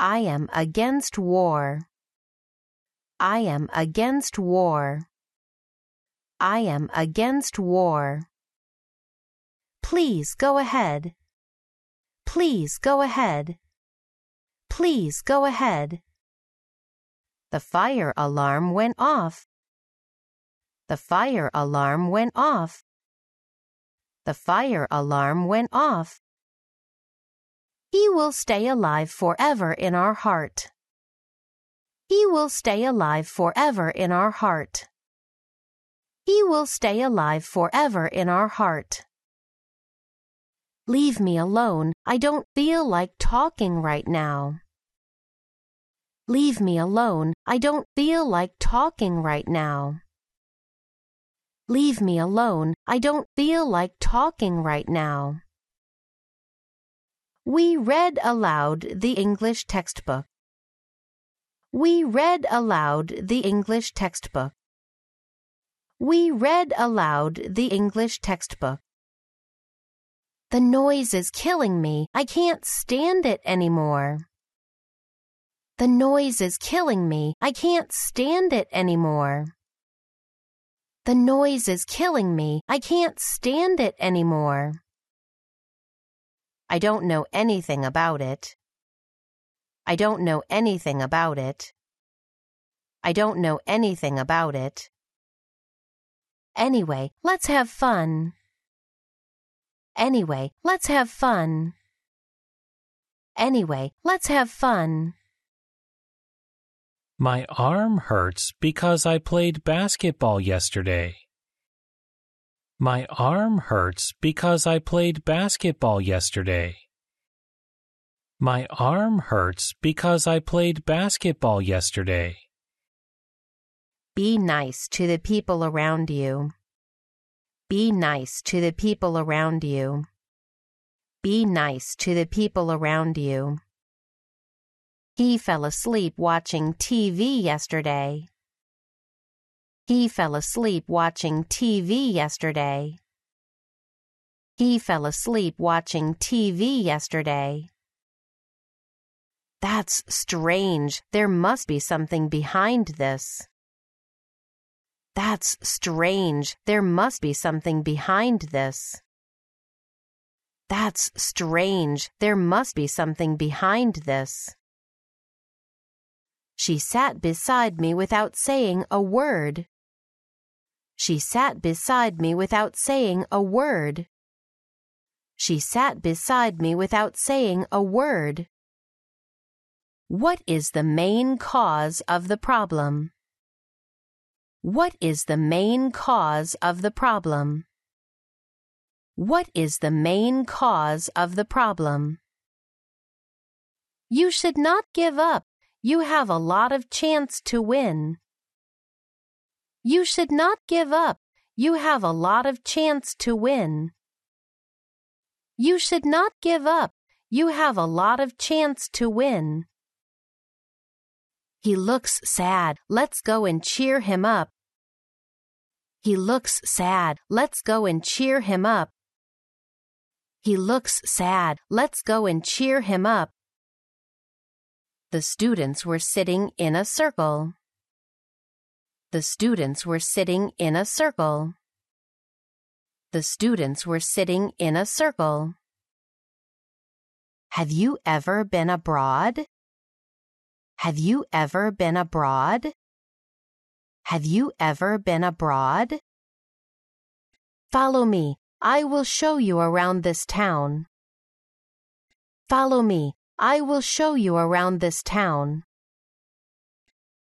I am against war. I am against war. I am against war. Please go ahead. Please go ahead. Please go ahead. The fire alarm went off. The fire alarm went off. The fire alarm went off. He will stay alive forever in our heart. He will stay alive forever in our heart. He will stay alive forever in our heart. Leave me alone. I don't feel like talking right now. Leave me alone. I don't feel like talking right now. Leave me alone. I don't feel like talking right now. We read aloud the English textbook. We read aloud the English textbook. We read aloud the English textbook. The noise is killing me. I can't stand it anymore. The noise is killing me. I can't stand it anymore. The noise is killing me. I can't stand it anymore. I don't know anything about it. I don't know anything about it. I don't know anything about it. Anyway, let's have fun. Anyway, let's have fun. Anyway, let's have fun. My arm hurts because I played basketball yesterday. My arm hurts because I played basketball yesterday. My arm hurts because I played basketball yesterday. Be nice to the people around you. Be nice to the people around you. Be nice to the people around you. He fell asleep watching TV yesterday. He fell asleep watching TV yesterday. He fell asleep watching TV yesterday. That's strange. There must be something behind this. That's strange. There must be something behind this. That's strange. There must be something behind this. She sat beside me without saying a word. She sat beside me without saying a word. She sat beside me without saying a word. What is the main cause of the problem? What is the main cause of the problem? What is the main cause of the problem? You should not give up. You have a lot of chance to win. You should not give up. You have a lot of chance to win. You should not give up. You have a lot of chance to win. He looks sad. Let's go and cheer him up. He looks sad. Let's go and cheer him up. He looks sad. Let's go and cheer him up. The students were sitting in a circle. The students were sitting in a circle. The students were sitting in a circle. Have you ever been abroad? Have you ever been abroad? Have you ever been abroad? Follow me. I will show you around this town. Follow me. I will show you around this town.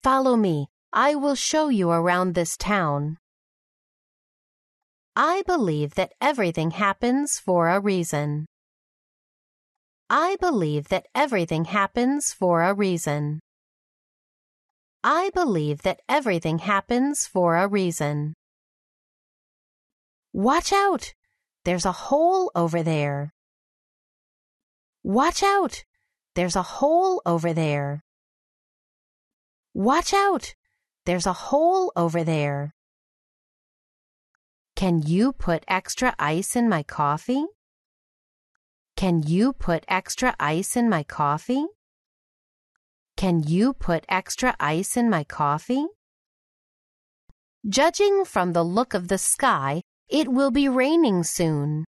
Follow me. I will show you around this town. I believe that everything happens for a reason. I believe that everything happens for a reason. I believe that everything happens for a reason. Watch out! There's a hole over there. Watch out! There's a hole over there. Watch out! There's a hole over there. Can you put extra ice in my coffee? Can you put extra ice in my coffee? Can you put extra ice in my coffee? Judging from the look of the sky, it will be raining soon.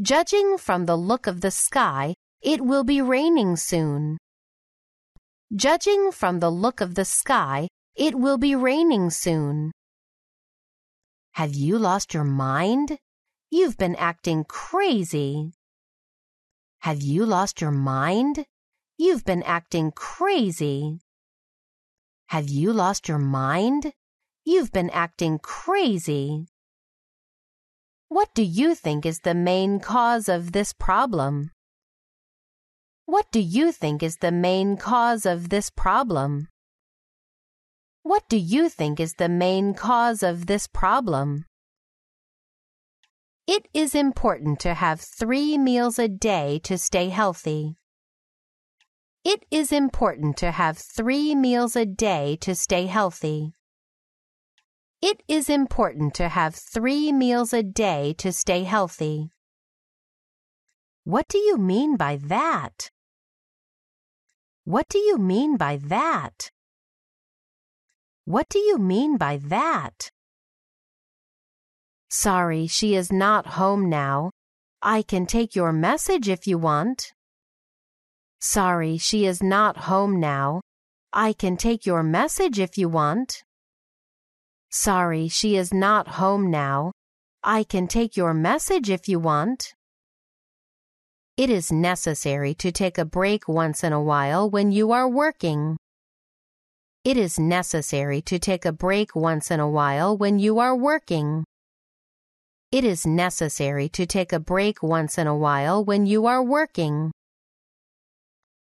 Judging from the look of the sky, it will be raining soon. Judging from the look of the sky, it will be raining soon. Have you lost your mind? You've been acting crazy. Have you lost your mind? You've been acting crazy. Have you lost your mind? You've been acting crazy. What do you think is the main cause of this problem? What do you think is the main cause of this problem? What do you think is the main cause of this problem? It is important to have three meals a day to stay healthy. It is important to have three meals a day to stay healthy. It is important to have three meals a day to stay healthy. What do you mean by that? What do you mean by that? What do you mean by that? Sorry, she is not home now. I can take your message if you want. Sorry, she is not home now. I can take your message if you want. Sorry, she is not home now. I can take your message if you want. It is necessary to take a break once in a while when you are working. It is necessary to take a break once in a while when you are working. It is necessary to take a break once in a while when you are working.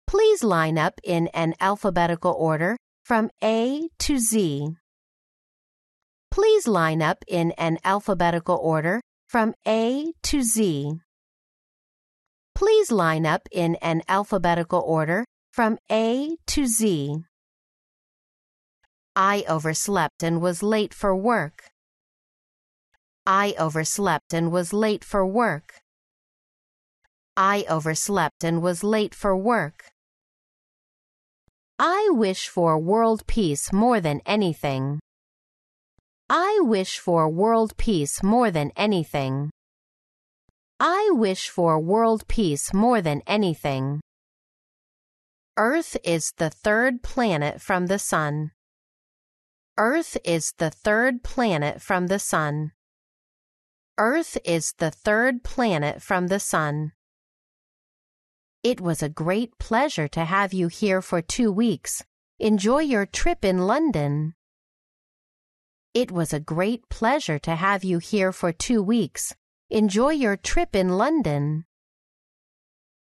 Please line up in an alphabetical order from A to Z. Please line up in an alphabetical order from A to Z. Please line up in an alphabetical order from A to Z. I overslept and was late for work. I overslept and was late for work. I overslept and was late for work. I wish for world peace more than anything. I wish for world peace more than anything. I wish for world peace more than anything. Earth is the third planet from the Sun. Earth is the third planet from the Sun. Earth is the third planet from the Sun. It was a great pleasure to have you here for two weeks. Enjoy your trip in London. It was a great pleasure to have you here for two weeks. Enjoy your trip in London.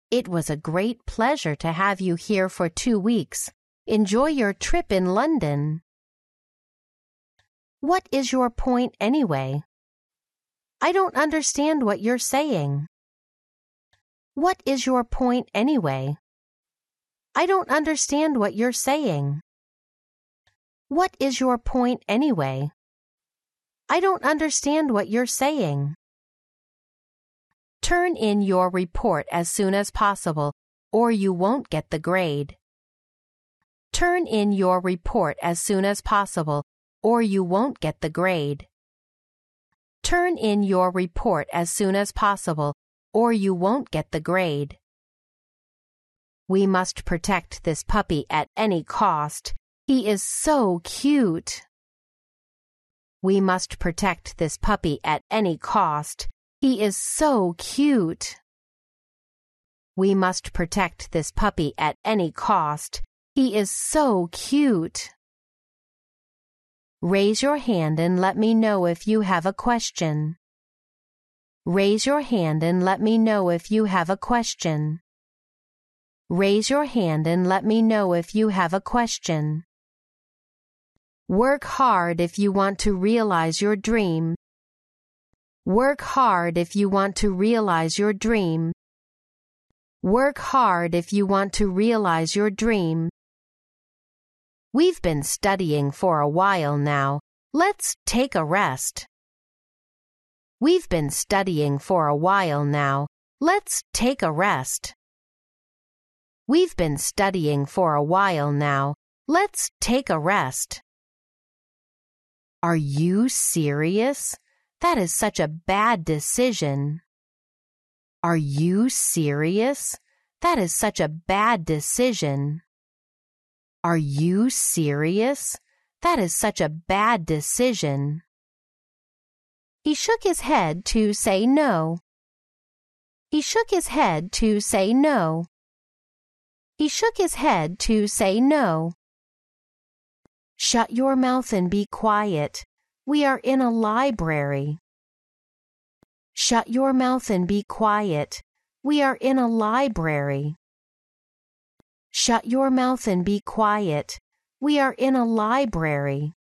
It was a great pleasure to have you here for two weeks. Enjoy your trip in London. What is your point anyway? I don't understand what you're saying. What is your point anyway? I don't understand what you're saying. What is your point anyway? I don't understand what you're saying. Turn in your report as soon as possible, or you won't get the grade. Turn in your report as soon as possible, or you won't get the grade. Turn in your report as soon as possible, or you won't get the grade. We must protect this puppy at any cost. He is so cute. We must protect this puppy at any cost. He is so cute. We must protect this puppy at any cost. He is so cute. Raise your hand and let me know if you have a question. Raise your hand and let me know if you have a question. Raise your hand and let me know if you have a question. Work hard if you want to realize your dream. Work hard if you want to realize your dream. Work hard if you want to realize your dream. We've been studying for a while now. Let's take a rest. We've been studying for a while now. Let's take a rest. We've been studying for a while now. Let's take a rest. Are you serious? That is such a bad decision. Are you serious? That is such a bad decision. Are you serious? That is such a bad decision. He shook his head to say no. He shook his head to say no. He shook his head to say no. Shut your mouth and be quiet. We are in a library. Shut your mouth and be quiet. We are in a library. Shut your mouth and be quiet. We are in a library.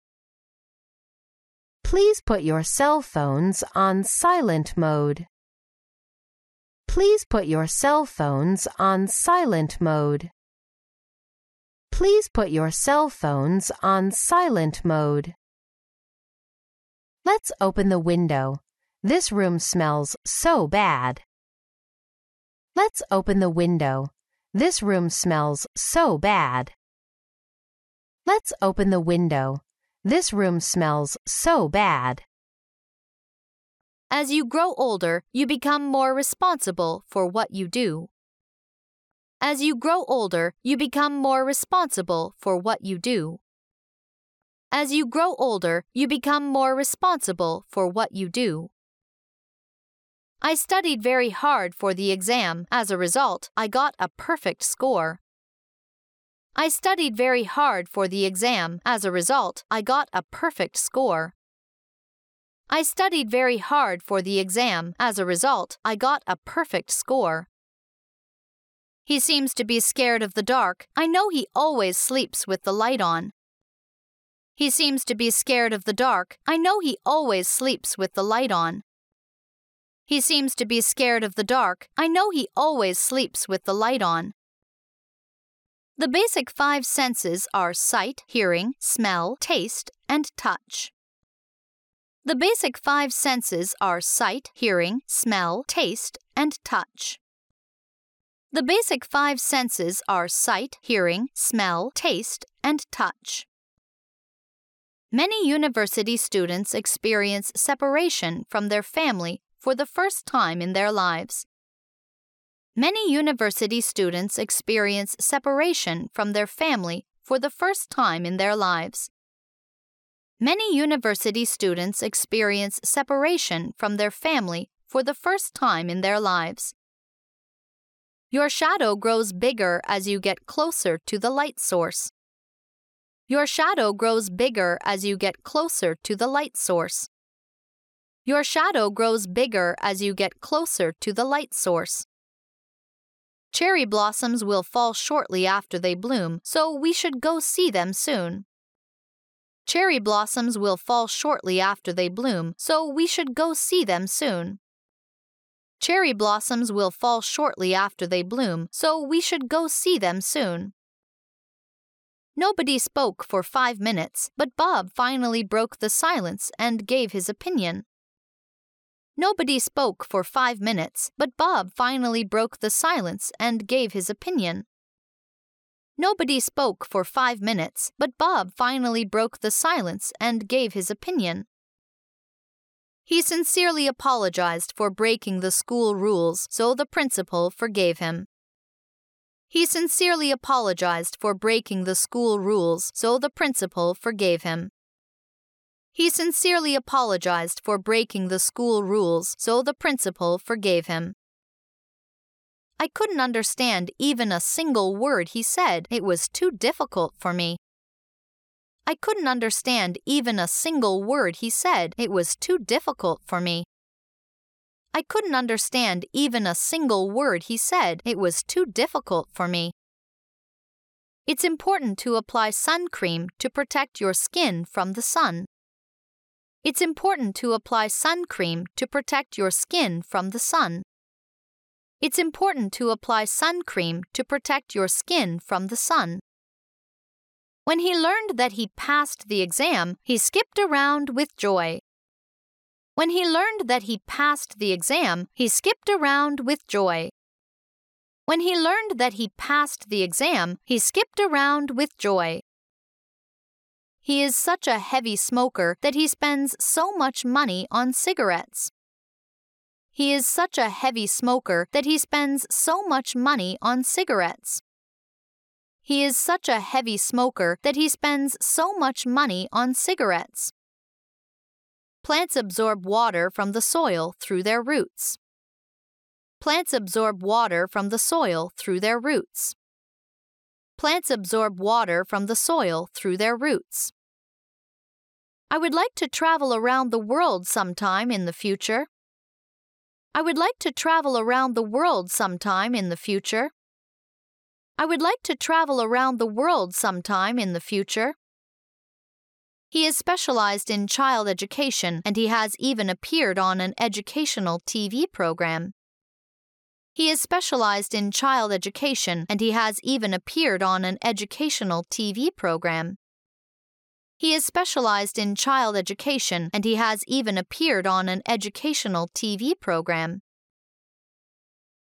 Please put your cell phones on silent mode. Please put your cell phones on silent mode. Please put your cell phones on silent mode. Let's open the window. This room smells so bad. Let's open the window. This room smells so bad. Let's open the window. This room smells so bad. As you grow older, you become more responsible for what you do. As you grow older, you become more responsible for what you do. As you grow older, you become more responsible for what you do. I studied very hard for the exam. As a result, I got a perfect score. I studied very hard for the exam. As a result, I got a perfect score. I studied very hard for the exam. As a result, I got a perfect score. He seems to be scared of the dark. I know he always sleeps with the light on. He seems to be scared of the dark. I know he always sleeps with the light on. He seems to be scared of the dark. I know he always sleeps with the light on. The basic five senses are sight, hearing, smell, taste, and touch. The basic five senses are sight, hearing, smell, taste, and touch. The basic five senses are sight, hearing, smell, taste, and touch. Many university students experience separation from their family for the first time in their lives. Many university students experience separation from their family for the first time in their lives. Many university students experience separation from their family for the first time in their lives. Your shadow grows bigger as you get closer to the light source. Your shadow grows bigger as you get closer to the light source. Your shadow grows bigger as you get closer to the light source. Cherry blossoms will fall shortly after they bloom, so we should go see them soon. Cherry blossoms will fall shortly after they bloom, so we should go see them soon. Cherry blossoms will fall shortly after they bloom, so we should go see them soon. Nobody spoke for five minutes, but Bob finally broke the silence and gave his opinion. Nobody spoke for five minutes, but Bob finally broke the silence and gave his opinion. Nobody spoke for five minutes, but Bob finally broke the silence and gave his opinion. He sincerely apologized for breaking the school rules, so the principal forgave him. He sincerely apologized for breaking the school rules, so the principal forgave him. He sincerely apologized for breaking the school rules, so the principal forgave him. I couldn't understand even a single word he said. It was too difficult for me. I couldn't understand even a single word he said. It was too difficult for me. I couldn't understand even a single word he said. It was too difficult for me. It's important to apply sun cream to protect your skin from the sun. It's important to apply sun cream to protect your skin from the sun. It's important to apply sun cream to protect your skin from the sun. When he learned that he passed the exam, he skipped around with joy. When he learned that he passed the exam, he skipped around with joy. When he learned that he passed the exam, he skipped around with joy. He is such a heavy smoker that he spends so much money on cigarettes. He is such a heavy smoker that he spends so much money on cigarettes. He is such a heavy smoker that he spends so much money on cigarettes. Plants absorb water from the soil through their roots. Plants absorb water from the soil through their roots. Plants absorb water from the soil through their roots. I would like to travel around the world sometime in the future. I would like to travel around the world sometime in the future. I would like to travel around the world sometime in the future. He is specialized in child education and he has even appeared on an educational TV program. He is specialized in child education and he has even appeared on an educational TV program. He is specialized in child education and he has even appeared on an educational TV program.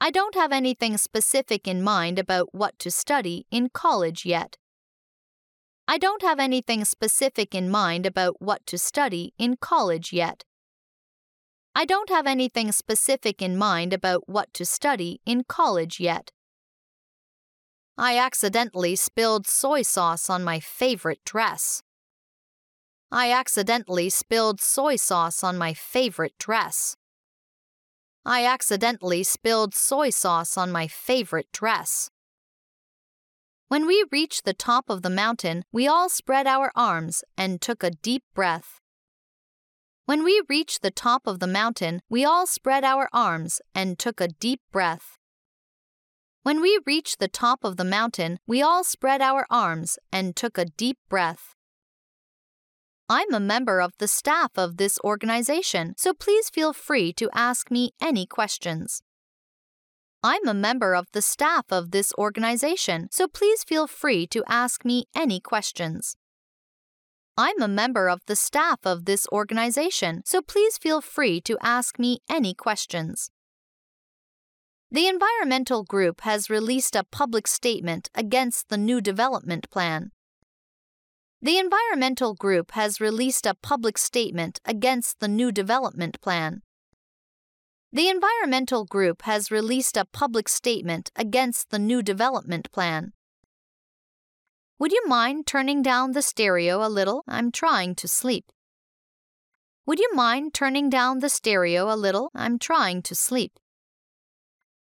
I don't have anything specific in mind about what to study in college yet. I don't have anything specific in mind about what to study in college yet. I don't have anything specific in mind about what to study in college yet. I accidentally spilled soy sauce on my favorite dress. I accidentally spilled soy sauce on my favorite dress. I accidentally spilled soy sauce on my favorite dress. When we reached the top of the mountain, we all spread our arms and took a deep breath. When we reached the top of the mountain, we all spread our arms and took a deep breath. When we reached the top of the mountain, we all spread our arms and took a deep breath. I'm a member of the staff of this organization, so please feel free to ask me any questions. I'm a member of the staff of this organization, so please feel free to ask me any questions. I'm a member of the staff of this organization, so please feel free to ask me any questions. The environmental group has released a public statement against the new development plan. The environmental group has released a public statement against the new development plan. The environmental group has released a public statement against the new development plan. Would you mind turning down the stereo a little? I'm trying to sleep. Would you mind turning down the stereo a little? I'm trying to sleep.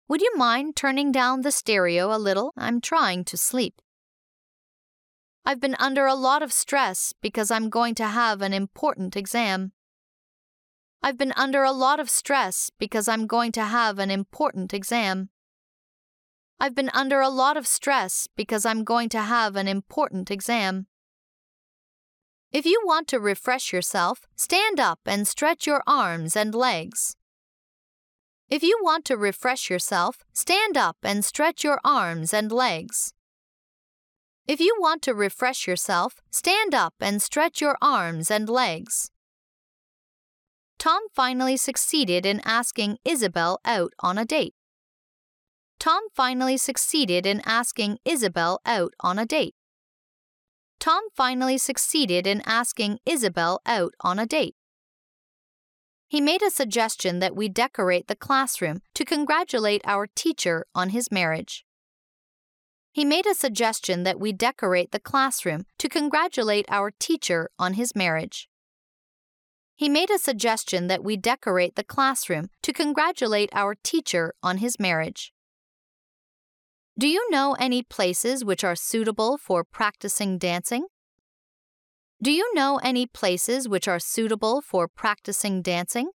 Would you mind turning down the stereo a little? I'm trying to sleep. I've been under a lot of stress because I'm going to have an important exam. I've been under a lot of stress because I'm going to have an important exam. I've been under a lot of stress because I'm going to have an important exam. If you want to refresh yourself, stand up and stretch your arms and legs. If you want to refresh yourself, stand up and stretch your arms and legs. If you want to refresh yourself, stand up and stretch your arms and legs. Tom finally succeeded in asking Isabel out on a date. Tom finally succeeded in asking Isabel out on a date. Tom finally succeeded in asking Isabel out on a date. He made a suggestion that we decorate the classroom to congratulate our teacher on his marriage. He made a suggestion that we decorate the classroom to congratulate our teacher on his marriage. He made a suggestion that we decorate the classroom to congratulate our teacher on his marriage. Do you know any places which are suitable for practicing dancing? Do you know any places which are suitable for practicing dancing?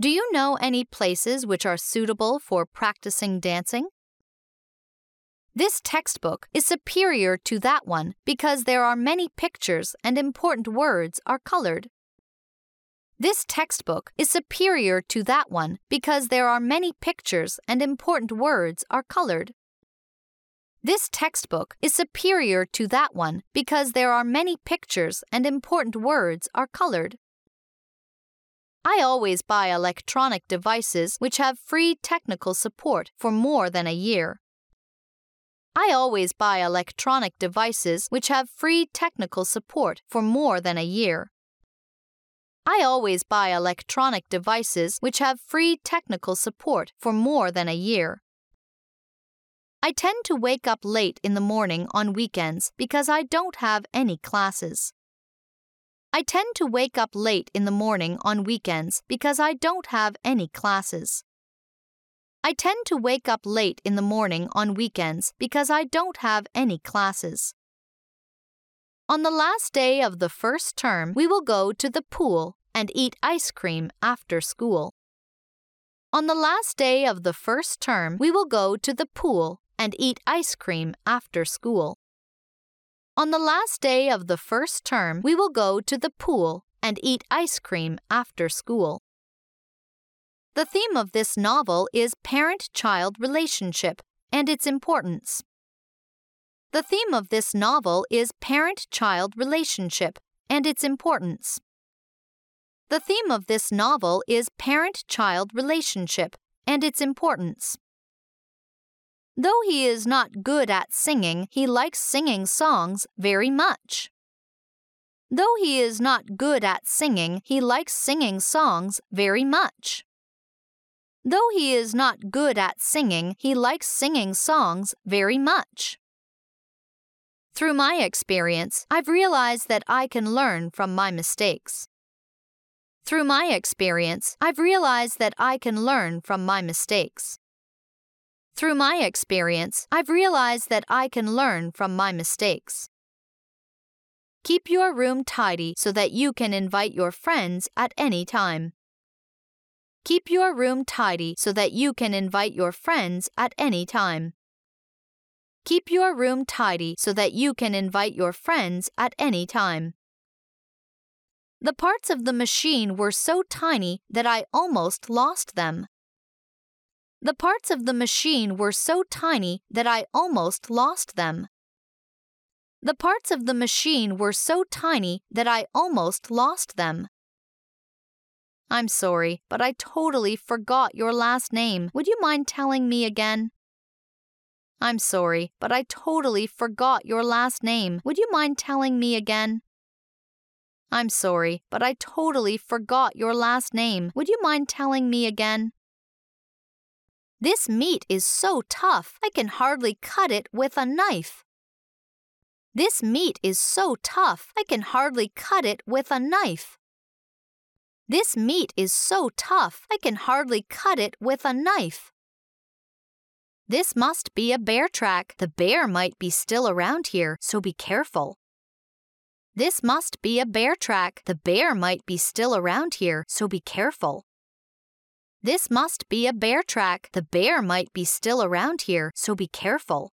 Do you know any places which are suitable for practicing dancing? This textbook is superior to that one because there are many pictures and important words are colored. This textbook is superior to that one because there are many pictures and important words are colored. This textbook is superior to that one because there are many pictures and important words are colored. I always buy electronic devices which have free technical support for more than a year. I always buy electronic devices which have free technical support for more than a year. I always buy electronic devices which have free technical support for more than a year. I tend to wake up late in the morning on weekends because I don't have any classes. I tend to wake up late in the morning on weekends because I don't have any classes. I tend to wake up late in the morning on weekends because I don't have any classes. On the last day of the first term, we will go to the pool and eat ice cream after school. On the last day of the first term, we will go to the pool and eat ice cream after school. On the last day of the first term, we will go to the pool and eat ice cream after school. The theme of this novel is parent child relationship and its importance. The theme of this novel is parent child relationship and its importance. The theme of this novel is parent child relationship and its importance. Though he is not good at singing, he likes singing songs very much. Though he is not good at singing, he likes singing songs very much. Though he is not good at singing, he likes singing songs very much. Through my experience, I've realized that I can learn from my mistakes. Through my experience, I've realized that I can learn from my mistakes. Through my experience, I've realized that I can learn from my mistakes. Keep your room tidy so that you can invite your friends at any time. Keep your room tidy so that you can invite your friends at any time. Keep your room tidy so that you can invite your friends at any time. The parts of the machine were so tiny that I almost lost them. The parts of the machine were so tiny that I almost lost them. The parts of the machine were so tiny that I almost lost them. I'm sorry, but I totally forgot your last name. Would you mind telling me again? I'm sorry, but I totally forgot your last name. Would you mind telling me again? I'm sorry, but I totally forgot your last name. Would you mind telling me again? This meat is so tough, I can hardly cut it with a knife. This meat is so tough, I can hardly cut it with a knife. This meat is so tough, I can hardly cut it with a knife. This must be a bear track. The bear might be still around here, so be careful. This must be a bear track. The bear might be still around here, so be careful. This must be a bear track. The bear might be still around here, so be careful.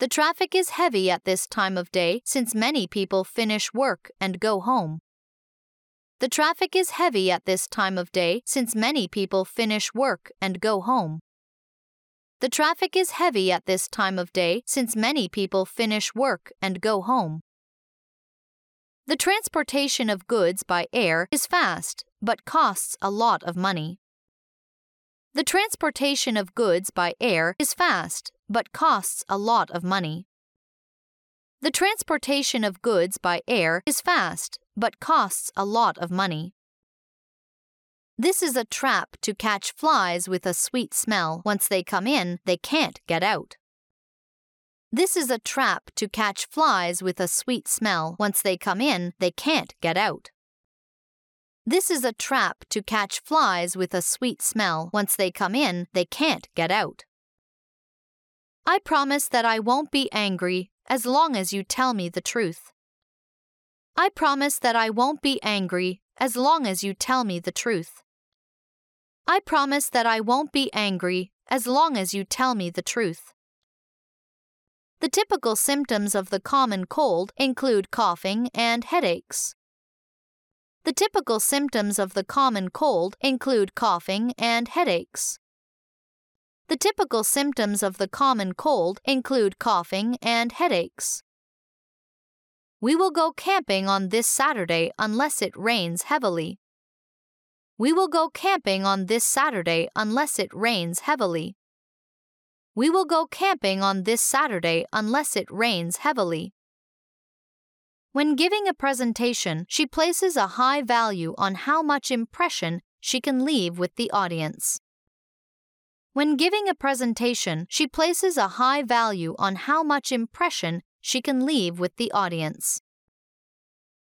The traffic is heavy at this time of day since many people finish work and go home. The traffic is heavy at this time of day since many people finish work and go home. The traffic is heavy at this time of day since many people finish work and go home. The transportation of goods by air is fast, but costs a lot of money. The transportation of goods by air is fast, but costs a lot of money. The transportation of goods by air is fast, but costs a lot of money. This is a trap to catch flies with a sweet smell. Once they come in, they can't get out. This is a trap to catch flies with a sweet smell. Once they come in, they can't get out. This is a trap to catch flies with a sweet smell. Once they come in, they can't get out. I promise that I won't be angry as long as you tell me the truth. I promise that I won't be angry as long as you tell me the truth. I promise that I won't be angry as long as you tell me the truth. The typical symptoms of the common cold include coughing and headaches. The typical symptoms of the common cold include coughing and headaches. The typical symptoms of the common cold include coughing and headaches. We will go camping on this Saturday unless it rains heavily. We will go camping on this Saturday unless it rains heavily. We will go camping on this Saturday unless it rains heavily. When giving a presentation, she places a high value on how much impression she can leave with the audience. When giving a presentation, she places a high value on how much impression she can leave with the audience.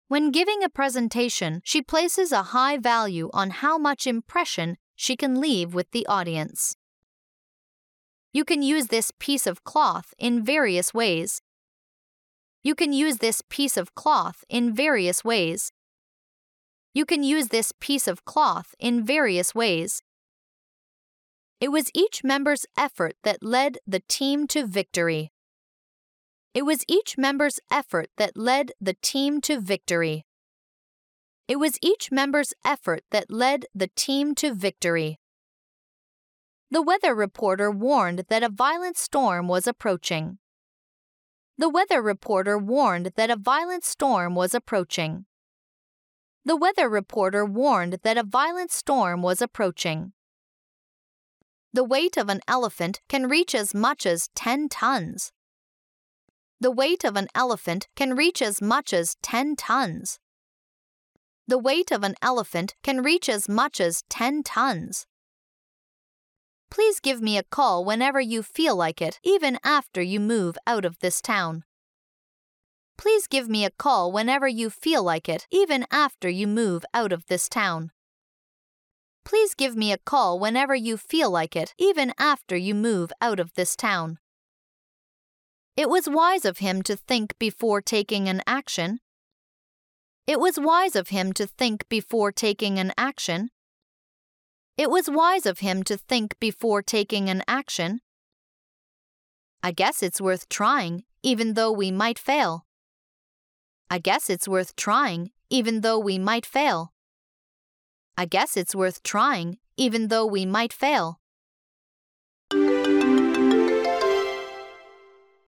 When giving a presentation, she places a high value on how much impression she can leave with the audience. You can use this piece of cloth in various ways. You can use this piece of cloth in various ways. You can use this piece of cloth in various ways. It was each member's effort that led the team to victory. It was each member's effort that led the team to victory. It was each member's effort that led the team to victory. The weather reporter warned that a violent storm was approaching. The weather reporter warned that a violent storm was approaching. The weather reporter warned that a violent storm was approaching. The weight of an elephant can reach as much as 10 tons. The weight of an elephant can reach as much as 10 tons. The weight of an elephant can reach as much as 10 tons. Please give me a call whenever you feel like it, even after you move out of this town. Please give me a call whenever you feel like it, even after you move out of this town. Please give me a call whenever you feel like it, even after you move out of this town. It was wise of him to think before taking an action. It was wise of him to think before taking an action. It was wise of him to think before taking an action. I guess it's worth trying, even though we might fail. I guess it's worth trying, even though we might fail. I guess it's worth trying, even though we might fail.